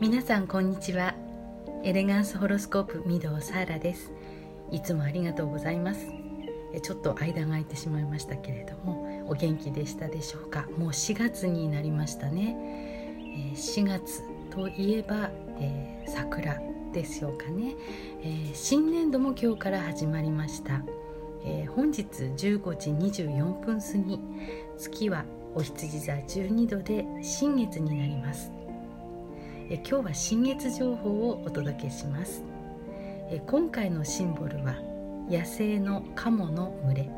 皆さんこんにちは。エレガンスホロスコープ御堂サーラです。いつもありがとうございます。ちょっと間が空いてしまいましたけれどもお元気でしたでしょうか？もう4月になりましたね。4月といえば、えー、桜でしょうかね、えー、新年度も今日から始まりました、えー、本日15時24分過ぎ。月はお羊座12度で新月になります。え今日は新月情報をお届けします。え今回のシンボルは野生のカモの群れ。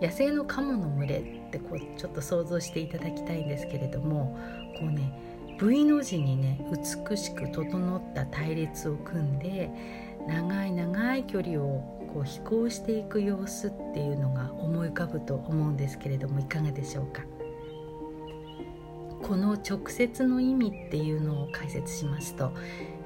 野生のカモの群れってこうちょっと想像していただきたいんですけれどもこうね V の字にね美しく整った隊列を組んで長い長い距離をこう飛行していく様子っていうのが思い浮かぶと思うんですけれどもいかがでしょうか？この直接の意味っていうのを解説しますと、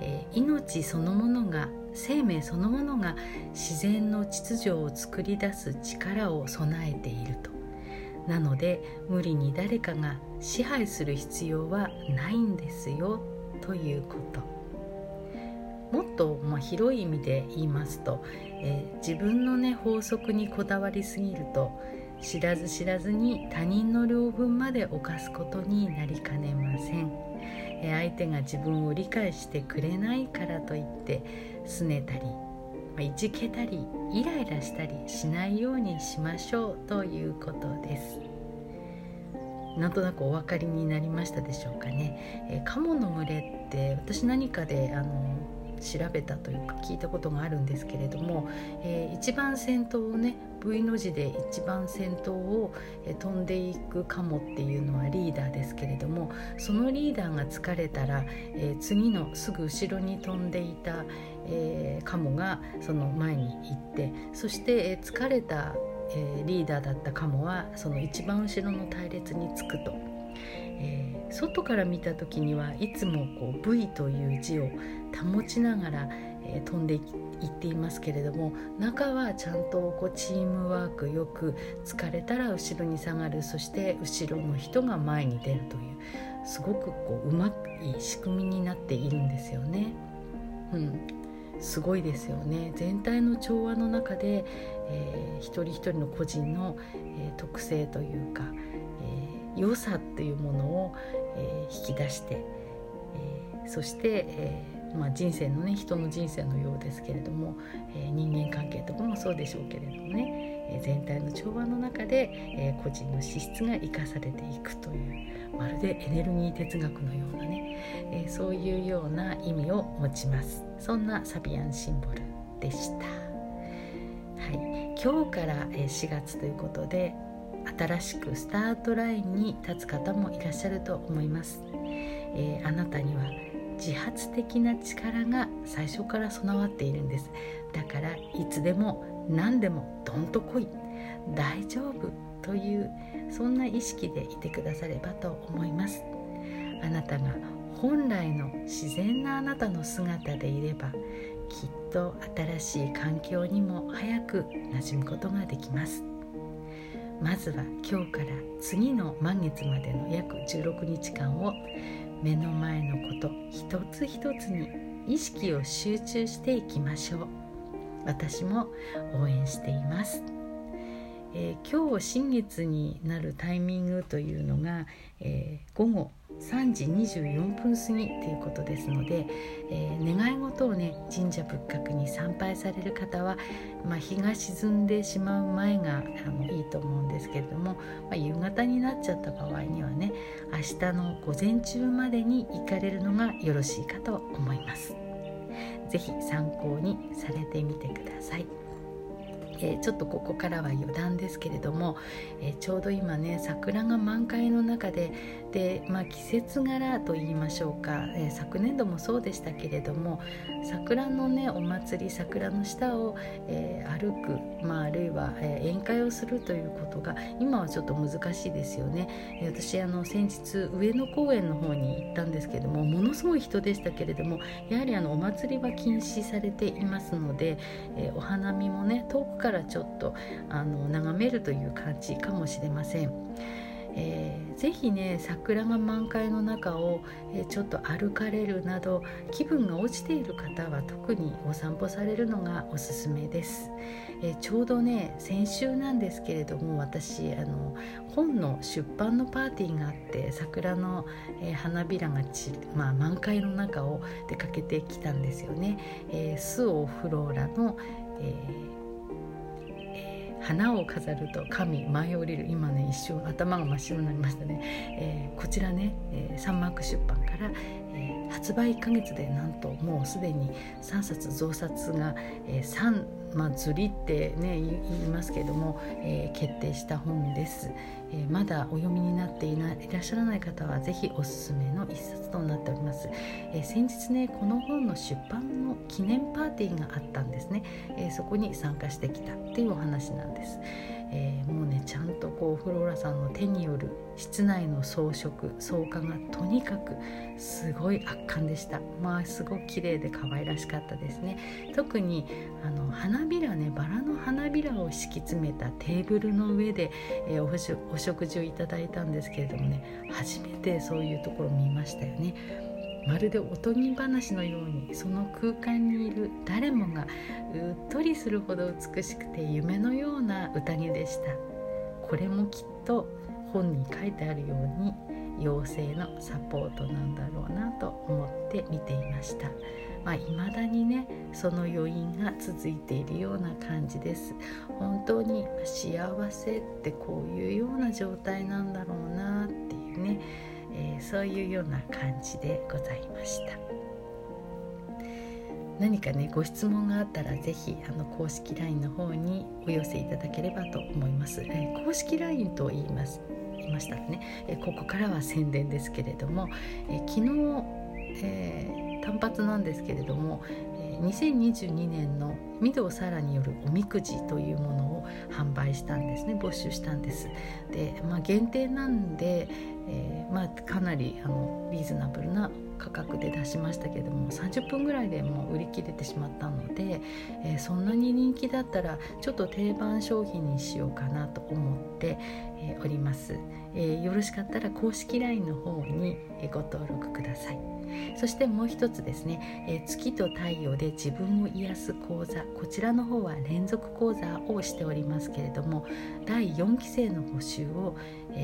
えー、命そのものが生命そのものが自然の秩序を作り出す力を備えていると。なので無理に誰かが支配する必要はないんですよということ。もっとまあ広い意味で言いますと、えー、自分のね法則にこだわりすぎると知らず知らずに他人の領分まで犯すことになりかねません。相手が自分を理解してくれないからといって拗ねたりいじけたりイライラしたりしないようにしましょうということです。なんとなくお分かりになりましたでしょうかね、えカモの群れって私何かであの調べたというか聞いたことがあるんですけれども、えー、一番先頭をね V の字で一番先頭を、え、飛んでいくカモっていうのはリーダーですけれどもそのリーダーが疲れたら、えー、次のすぐ後ろに飛んでいた、えー、カモがその前に行ってそして、え、疲れた、え、リーダーだったカモはその一番後ろの隊列につくと。え、外から見た時にはいつもこう V という字を保ちながら、え、飛んでいっていますけれども中はちゃんとこうチームワークよく疲れたら後ろに下がるそして後ろの人が前に出るというすごくこううまい仕組みになっているんですよね。うん、すごいですよね全体の調和の中で、えー、一人一人の個人の、えー、特性というか、良さっていうものを、え引き出して、えそして、えまあ、人生のね人の人生のようですけれども、えー、人間関係とかもそうでしょうけれどもね、えー、全体の調和の中で、えー、個人の資質が生かされていくというまるでエネルギー哲学のようなね、えそういうような意味を持ちますそんなサビアンシンボルでした。はい、今日から4月ということで新しくスタートラインに立つ方もいらっしゃると思います、えー、あなたには自発的な力が最初から備わっているんです。だからいつでも何でもどんと来い。大丈夫というそんな意識でいてくださればと思います。あなたが本来の自然なあなたの姿でいればきっと新しい環境にも早く馴染むことができます。まずは今日から次の満月までの約16日間を目の前のこと一つ一つに意識を集中していきましょう。私も応援しています、えー、今日新月になるタイミングというのが、えー、午後3時24分過ぎということですので、えー、願い事をね神社仏閣に参拝される方は、まあ、日が沈んでしまう前があのいいと思うんですけれども、まあ、夕方になっちゃった場合にはね明日の午前中までに行かれるのがよろしいかと思います。是非参考にされてみてください。えー、ちょっとここからは余談ですけれども、えー、ちょうど今ね桜が満開の中でで、まあ、季節柄と言いましょうか、えー、昨年度もそうでしたけれども桜のねお祭り桜の下を、え歩く、まあ、あるいは、え宴会をするということが今はちょっと難しいですよね。え私あの先日上野公園の方に行ったんですけどもものすごい人でしたけれどもやはりあのお祭りは禁止されていますので、えお花見もね遠くからちょっとあの眺めるという感じかもしれません。えーぜひね桜が満開の中を、えちょっと歩かれるなど気分が落ちている方は特にお散歩されるのがおすすめです、えちょうどね先週なんですけれども私あの本の出版のパーティーがあって桜の、え花びらがち、まあ、満開の中を出かけてきたんですよね、えー、スオフローラの、え花を飾ると神舞い降りる。今ね一瞬頭が真っ白になりましたね、えー、こちらね、えー、サンマーク出版から、えー、発売1ヶ月でなんともうすでに3冊増刷が、えー、3まあ、ずりってね言いますけども、えー、決定した本です、えー、まだお読みになっていないらっしゃらない方はぜひおすすめの一冊となっております、えー、先日ねこの本の出版の記念パーティーがあったんですね、えそこに参加してきたっていうお話なんです、えー、もうねちゃんとこうフローラさんの手による室内の装飾装飾がとにかくすごい圧巻でした。まあすごく綺麗で可愛らしかったですね。特にあの花びらねバラの花びらを敷き詰めたテーブルの上で、えー、お食事をいただいたんですけれどもね初めてそういうところ見ましたよね。まるでおとぎ話のようにその空間にいる誰もがうっとりするほど美しくて夢のような宴でした。これもきっと本に書いてあるように妖精のサポートなんだろうなと思って見ていました。まあ、未だにねその余韻が続いているような感じです。本当に幸せってこういうような状態なんだろうなっていうねえー、そういうような感じでございました。何かねご質問があったら是非あの公式 LINE の方にお寄せいただければと思います、えー、公式 LINE と言います言いましたらね、えー、ここからは宣伝ですけれども、え昨日、え単発なんですけれども、2022年の御堂サラによるおみくじというものを販売したんですね。募集したんです。で、まあ、限定なんで、えー、まあ、かなりあのリーズナブルな価格で出しましたけども30分ぐらいでもう売り切れてしまったので、えー、そんなに人気だったらちょっと定番商品にしようかなと思って、え、おります、よろしかったら公式 LINE の方にご登録ください。そしてもう一つですね、月と太陽で自分を癒す講座。こちらの方は連続講座をしておりますけれども第4期生の募集を、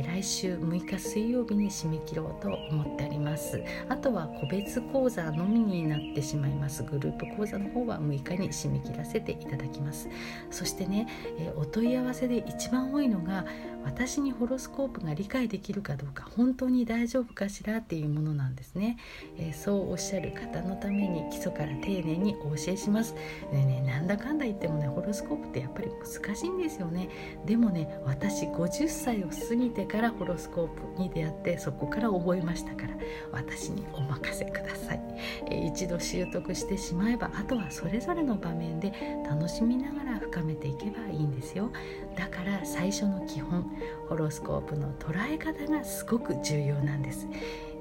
来週6日水曜日に締め切ろうと思っております。あとは個別講座のみになってしまいます。グループ講座の方は6日に締め切らせていただきます。そしてね、お問い合わせで一番多いのが私にホロスコープが理解できるかどうか本当に大丈夫かしらっていうものなんですね、えー、そうおっしゃる方のために基礎から丁寧にお教えします。でねなんだかんだ言ってもねホロスコープってやっぱり難しいんですよね。でもね私50歳を過ぎてからホロスコープに出会ってそこから覚えましたから私にお任せください、えー、一度習得してしまえばあとはそれぞれの場面で楽しみながら深めていけばいいんですよ。だから最初の基本ホロスコープの捉え方がすごく重要なんです。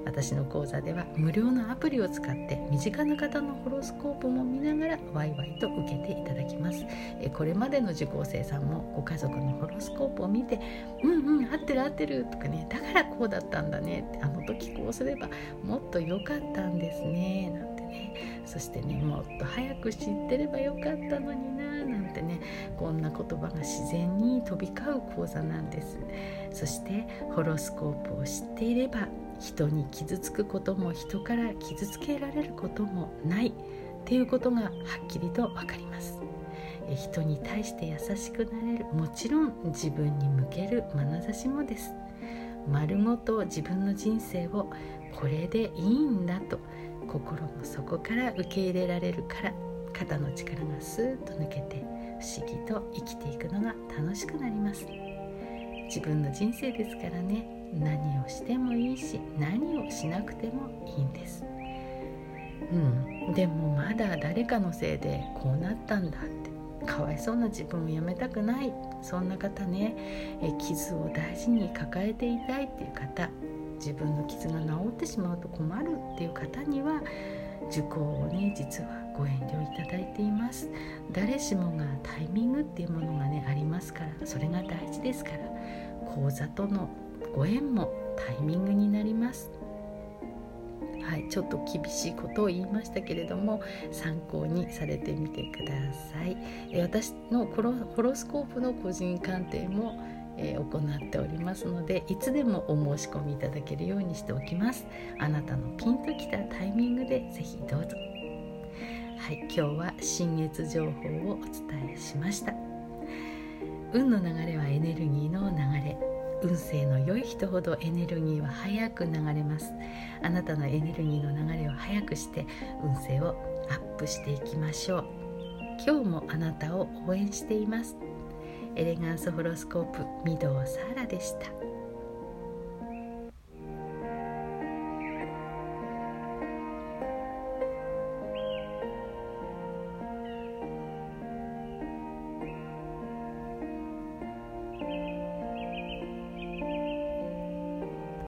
私の講座では無料のアプリを使って身近な方のホロスコープも見ながらワイワイと受けていただきます。これまでの受講生さんもご家族のホロスコープを見て「うんうん合ってる合ってる」とかね「だからこうだったんだね」って「あの時こうすればもっと良かったんですね」なんてね。そしてねもっと早く知ってればよかったのにななんてねこんな言葉が自然に飛び交う講座なんです。そしてホロスコープを知っていれば人に傷つくことも人から傷つけられることもない。っていうことがはっきりと分かります。人に対して優しくなれる。もちろん自分に向ける眼差しもです。丸ごと自分の人生をこれでいいんだと。心の底から受け入れられるから肩の力がスーッと抜けて思議と生きていくのが楽しくなります。自分の人生ですからね。何をしてもいいし何をしなくてもいいんです。うん。でもまだ誰かのせいでこうなったんだって。かわいそうな自分をやめたくない。そんな方ね。え傷を大事に抱えていたいっていう方。自分の傷が治ってしまうと困るっていう方には受講をね実はご遠慮いただいています。誰しもがタイミングっていうものがねありますからそれが大事ですから講座とのご縁もタイミングになります。はい、ちょっと厳しいことを言いましたけれども参考にされてみてください。私のホロスコープの個人鑑定もえ行っておりますのでいつでもお申し込みいただけるようにしておきます。あなたのピンときたタイミングでぜひどうぞ。はい今日は新月情報をお伝えしました。運の流れはエネルギーの流れ。運勢の良い人ほどエネルギーは早く流れます。あなたのエネルギーの流れを早くして運勢をアップしていきましょう。今日もあなたを応援しています。エレガンスホロスコープ御堂サーラでした。